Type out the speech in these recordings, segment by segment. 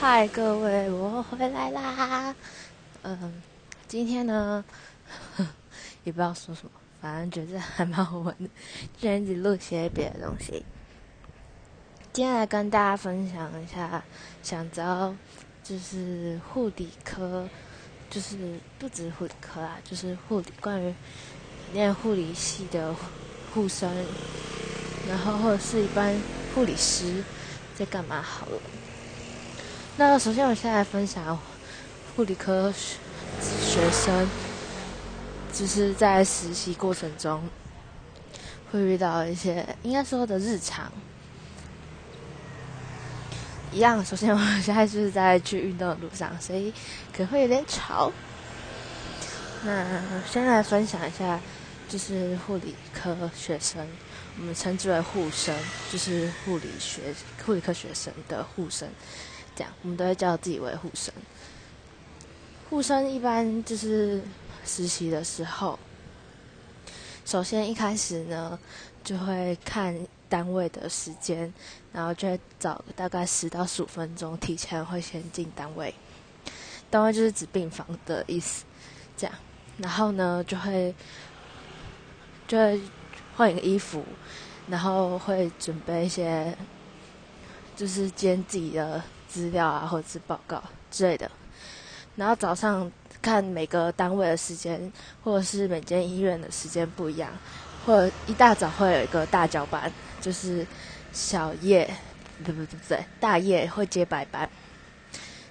嗨，各位，我回来啦。嗯，今天呢，也不知道说什么，反正觉得还蛮好玩的，就一直录些别的东西。今天来跟大家分享一下，想知道就是护理科，就是不止护理科啦，就是护理关于念护理系的护生，然后或者是一般护理师在干嘛好了。那首先，我现在分享护理科学生，就是在实习过程中会遇到一些应该说的日常。一样，首先我现在就是在去运动的路上，所以可能会有点吵。那先来分享一下，就是护理科学生，我们称之为护生，就是护理学护理科学生的护生。这样，我们都会叫自己为护生。护生一般就是实习的时候，首先一开始呢，就会看单位的时间，然后就会早大概十到十五分钟提前会先进单位。单位就是指病房的意思，这样，然后呢就会就会换一个衣服，然后会准备一些，就是兼自己的。资料啊，或者是报告之类的。然后早上看每个单位的时间，或者是每间医院的时间不一样，或者一大早会有一个大交班，就是小夜，不不不对，大夜会接白班。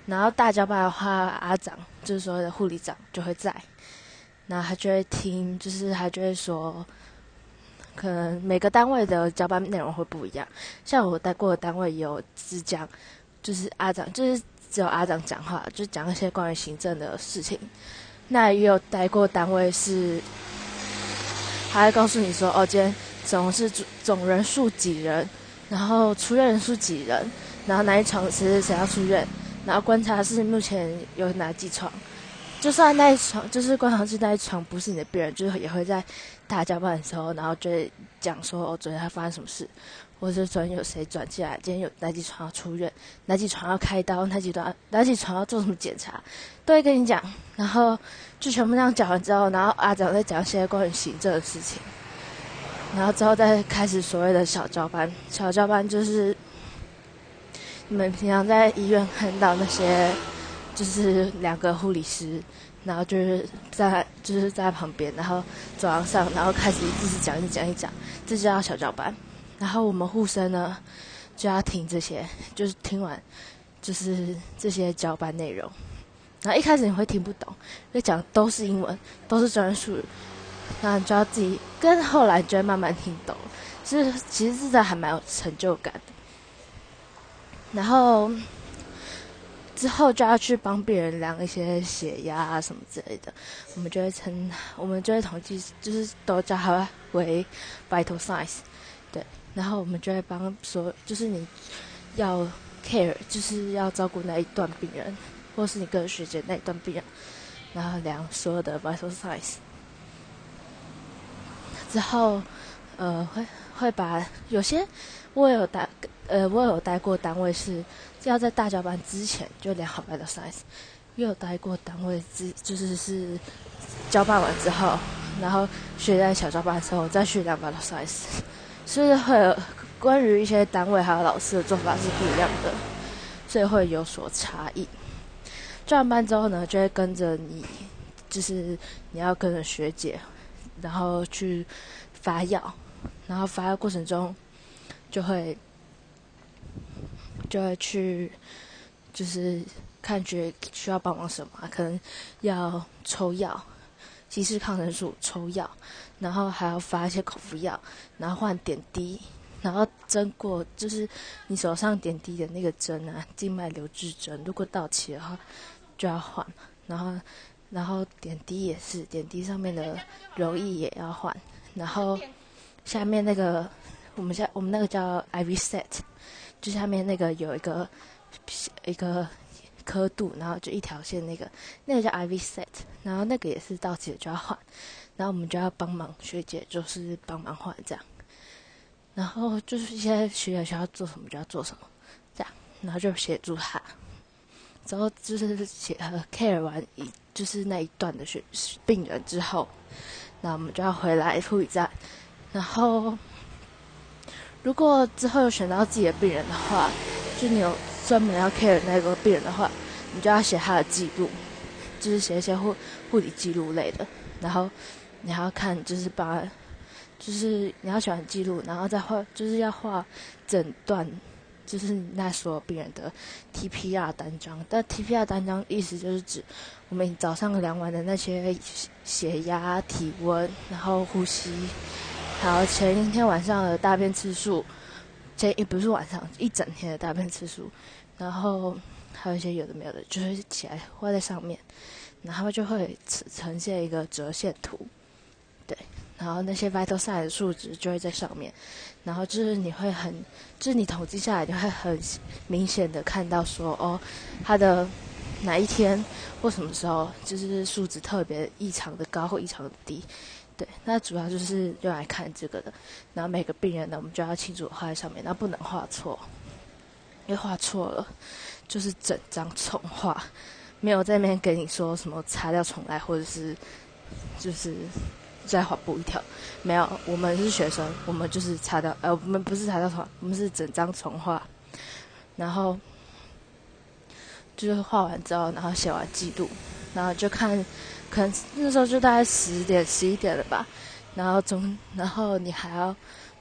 然后大交班的话，阿长就是所谓的护理长就会在，然后他就会听，就是他就会说，可能每个单位的交班内容会不一样。像我待过的单位有只讲。就是阿长，就是只有阿长讲话，就讲一些关于行政的事情。那也有待过单位是，还会告诉你说，哦，今天总是总人数几人，然后出院人数几人，然后哪一床是谁要出院，然后观察是目前有哪几床。就算那一床就是观察室那一床不是你的病人，就是也会在大交班的时候，然后就会讲说，哦，昨天他发生什么事。或者昨天有谁转进来？今天有哪几床要出院？哪几床要开刀？哪几段哪几床要做什么检查？都会跟你讲。然后就全部这样讲完之后，然后阿长再讲一些关于行政的事情。然后之后再开始所谓的小交班。小交班就是你们平常在医院看到那些，就是两个护理师，然后就是在就是在旁边，然后走廊上，然后开始一直讲一直讲一直讲，这就叫小交班。然后我们护生呢，就要听这些，就是听完，就是这些交班内容。然后一开始你会听不懂，因为讲都是英文，都是专业术语，然后你就要自己跟后来就会慢慢听懂。其实其实是在还蛮有成就感的。然后之后就要去帮病人量一些血压啊什么之类的，我们就会称，我们就会统计，就是都叫它为 vital signs。然后我们就会帮说，就是你要 care，就是要照顾那一段病人，或是你个人学姐那一段病人，然后量所有的 vital signs。之后，呃，会会把有些我有待，呃，我有待过单位是要在大交班之前就量好 vital signs，也有待过单位之就是是交办完之后，然后学在小交班的时候再去量 vital signs。是会关于一些单位还有老师的做法是不一样的，所以会有所差异。转班之后呢，就会跟着你，就是你要跟着学姐，然后去发药，然后发药过程中就会就会去，就是看觉需要帮忙什么，可能要抽药。稀释抗生素、抽药，然后还要发一些口服药，然后换点滴，然后针过就是你手上点滴的那个针啊，静脉留置针，如果到期的话就要换。然后，然后点滴也是，点滴上面的柔液也要换。然后下面那个我们下我们那个叫 IV set，就下面那个有一个一个。刻度，然后就一条线，那个那个叫 IV set，然后那个也是到期了就要换，然后我们就要帮忙学姐，就是帮忙换这样，然后就是一些学姐需要做什么就要做什么，这样，然后就协助他，之后就是写和 care 完一就是那一段的学病人之后，那我们就要回来护理站，然后如果之后有选到自己的病人的话，就你有专门要 care 那个病人的话，你就要写他的记录，就是写一些护护理记录类的，然后你还要看就是把。就是你要写完记录，然后再画，就是要画诊断，就是那所有病人的 TPR 单张。但 TPR 单张意思就是指我们早上量完的那些血压、体温，然后呼吸，还有前一天晚上的大便次数，前也不是晚上一整天的大便次数，然后还有一些有的没有的，就是起来画在上面，然后就会呈现一个折线图，对。然后那些 vital sign 的数值就会在上面，然后就是你会很，就是你统计下来就会很明显的看到说，哦，他的哪一天或什么时候就是数值特别异常的高或异常的低，对，那主要就是用来看这个的。然后每个病人呢，我们就要清楚画在上面，那不能画错，因为画错了就是整张重画，没有在那边给你说什么擦掉重来或者是就是。再画补一条，没有，我们是学生，我们就是擦掉，呃，我们不是擦掉重，我们是整张重画，然后就是画完之后，然后写完记录，然后就看，可能那时候就大概十点、十一点了吧，然后中，然后你还要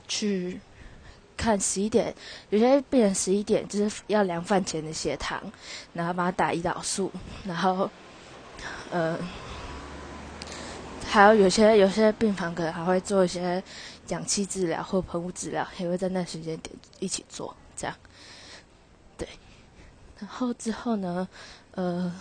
去看十一点，有些病人十一点就是要量饭前的血糖，然后帮他打胰岛素，然后，呃。还有有些有些病房可能还会做一些氧气治疗或喷雾治疗，也会在那时间点一起做，这样。对，然后之后呢，呃，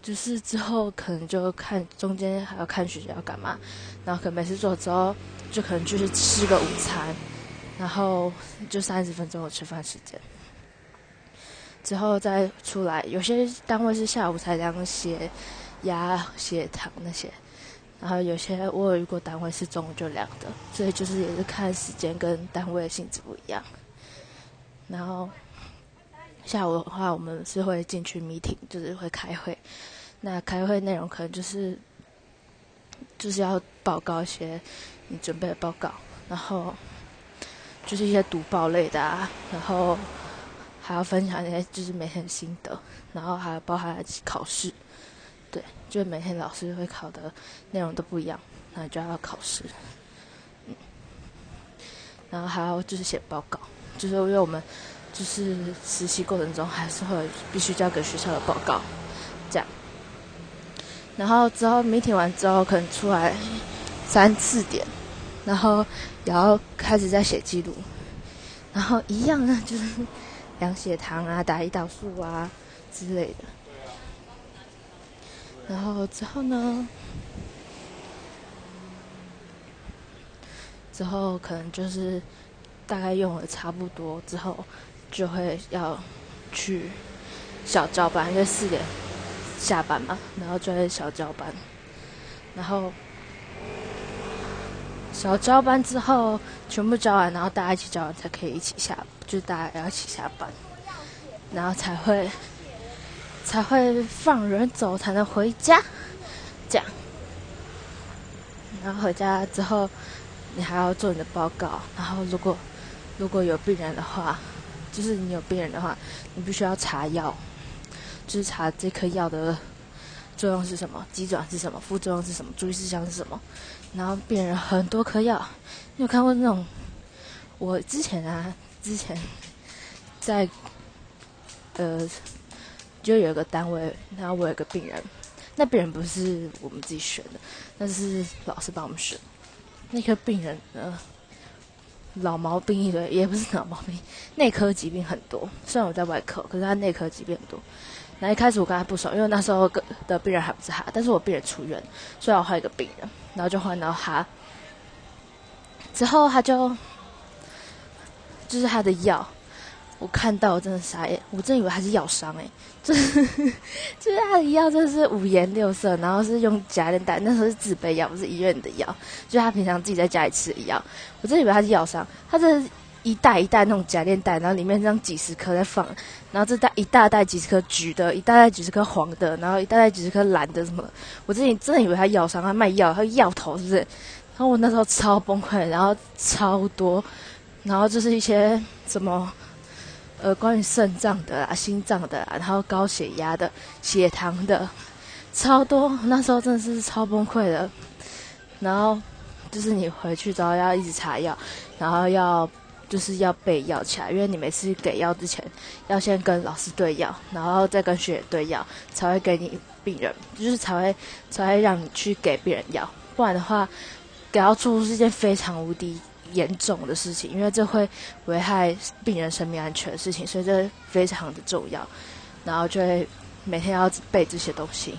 就是之后可能就看中间还要看学姐要干嘛，然后可能每次做之后就可能就是吃个午餐，然后就三十分钟的吃饭时间，之后再出来。有些单位是下午才量血。压血糖那些，然后有些我有遇过单位是中午就量的，所以就是也是看时间跟单位的性质不一样。然后下午的话，我们是会进去 meeting，就是会开会。那开会内容可能就是就是要报告一些你准备的报告，然后就是一些读报类的啊，然后还要分享一些就是每天的心得，然后还包含考试。对，就每天老师会考的内容都不一样，那就要考试，嗯，然后还要就是写报告，就是因为我们就是实习过程中还是会必须交给学校的报告，这样，然后之后 meeting 完之后可能出来三四点，然后也要开始在写记录，然后一样呢 就是量血糖啊、打胰岛素啊之类的。然后之后呢？之后可能就是大概用了差不多之后，就会要去小交班，因为四点下班嘛，然后就会小交班。然后小交班之后全部交完，然后大家一起交完才可以一起下，就大家要一起下班，然后才会。才会放人走，才能回家，这样。然后回家之后，你还要做你的报告。然后如果如果有病人的话，就是你有病人的话，你必须要查药，就是查这颗药的作用是什么，机转是什么，副作用是什么，注意事项是什么。然后病人很多颗药，你有看过那种？我之前啊，之前 在呃。就有一个单位，然后我有个病人，那病人不是我们自己选的，那是老师帮我们选。那个病人呢，老毛病一堆，也不是老毛病，内科疾病很多。虽然我在外科，可是他内科疾病很多。那一开始我跟他不熟，因为那时候的病人还不是他，但是我病人出院，所以我换一个病人，然后就换到他。之后他就，就是他的药。我看到我真的傻眼，我真以为他是药商哎，就是 就是他的药真是五颜六色，然后是用夹链袋，那时候是自备药，不是医院的药，就是他平常自己在家里吃的药。我真以为他是药商，他这一袋一袋那种夹链袋，然后里面这样几十颗在放，然后这袋一大袋几十颗橘的，一大袋几十颗黄的，然后一大袋几十颗蓝的什么，我之前真的以为他药商，他卖药，他药头是不是？然后我那时候超崩溃，然后超多，然后就是一些什么，呃，关于肾脏的啊、心脏的，然后高血压的、血糖的，超多，那时候真的是超崩溃的，然后。就是你回去之后要一直查药，然后要就是要备药起来，因为你每次给药之前要先跟老师对药，然后再跟学姐对药，才会给你病人，就是才会才会让你去给病人药，不然的话给药出是件非常无敌严重的事情，因为这会危害病人生命安全的事情，所以这非常的重要，然后就会每天要背这些东西。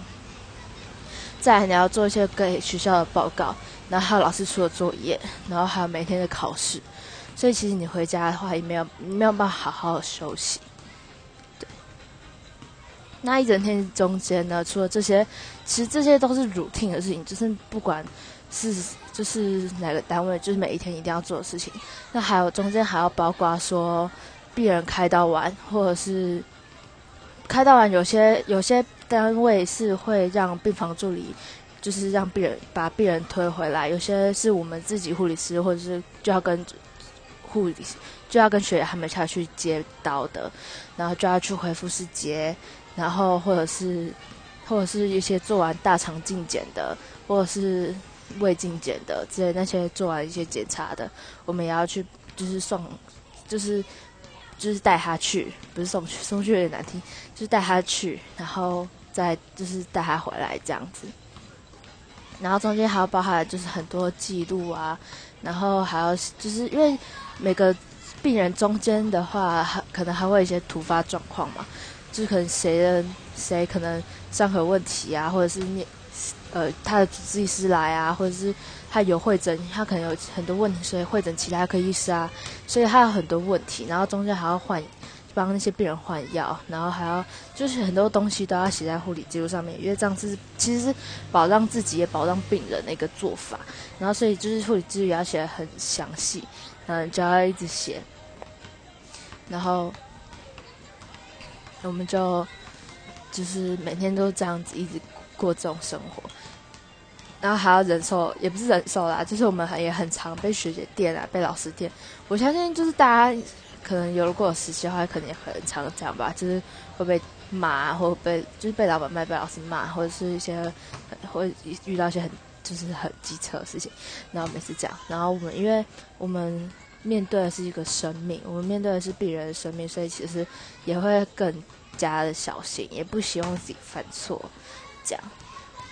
再你要做一些给学校的报告。然后还有老师出的作业，然后还有每天的考试，所以其实你回家的话也没有没有办法好好休息。对，那一整天中间呢，除了这些，其实这些都是 routine 的事情，就是不管是就是哪个单位，就是每一天一定要做的事情。那还有中间还要包括说病人开刀完，或者是开刀完，有些有些单位是会让病房助理。就是让病人把病人推回来，有些是我们自己护理师，或者是就要跟护理就要跟学姐他们下去接刀的，然后就要去回复室接，然后或者是或者是一些做完大肠镜检的，或者是胃镜检的之类那些做完一些检查的，我们也要去，就是送，就是就是带他去，不是送去，送去有点难听，就是带他去，然后再就是带他回来这样子。然后中间还要包含就是很多记录啊，然后还要就是因为每个病人中间的话，还可能还会有一些突发状况嘛，就是可能谁的谁可能伤口问题啊，或者是你呃他的主治医师来啊，或者是他有会诊，他可能有很多问题，所以会诊其他科医师啊，所以他有很多问题，然后中间还要换。帮那些病人换药，然后还要就是很多东西都要写在护理记录上面，因为这样子其实是保障自己也保障病人的一个做法。然后所以就是护理记录也要写的很详细，嗯，就要一直写。然后我们就就是每天都这样子一直过这种生活，然后还要忍受，也不是忍受啦，就是我们也很常被学姐电啊，被老师电。我相信就是大家。可能有如果实习的话，可能也很常这样吧，就是会被骂，或被就是被老板骂，被老师骂，或者是一些会遇到一些很就是很机车的事情。然后每次这样，然后我们因为我们面对的是一个生命，我们面对的是病人的生命，所以其实也会更加的小心，也不希望自己犯错。这样，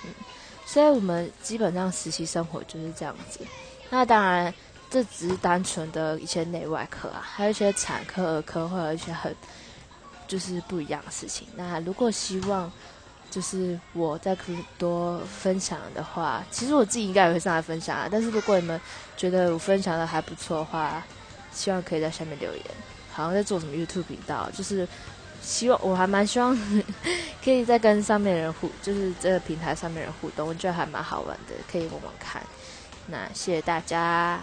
嗯，所以我们基本上实习生活就是这样子。那当然。这只是单纯的一些内外科啊，还有一些产科、儿科，会有一些很就是不一样的事情。那如果希望就是我再可以多分享的话，其实我自己应该也会上来分享啊。但是如果你们觉得我分享的还不错的话，希望可以在下面留言。好像在做什么 YouTube 频道，就是希望我还蛮希望可以再跟上面人互，就是这个平台上面人互动，我觉得还蛮好玩的，可以玩玩看。那谢谢大家。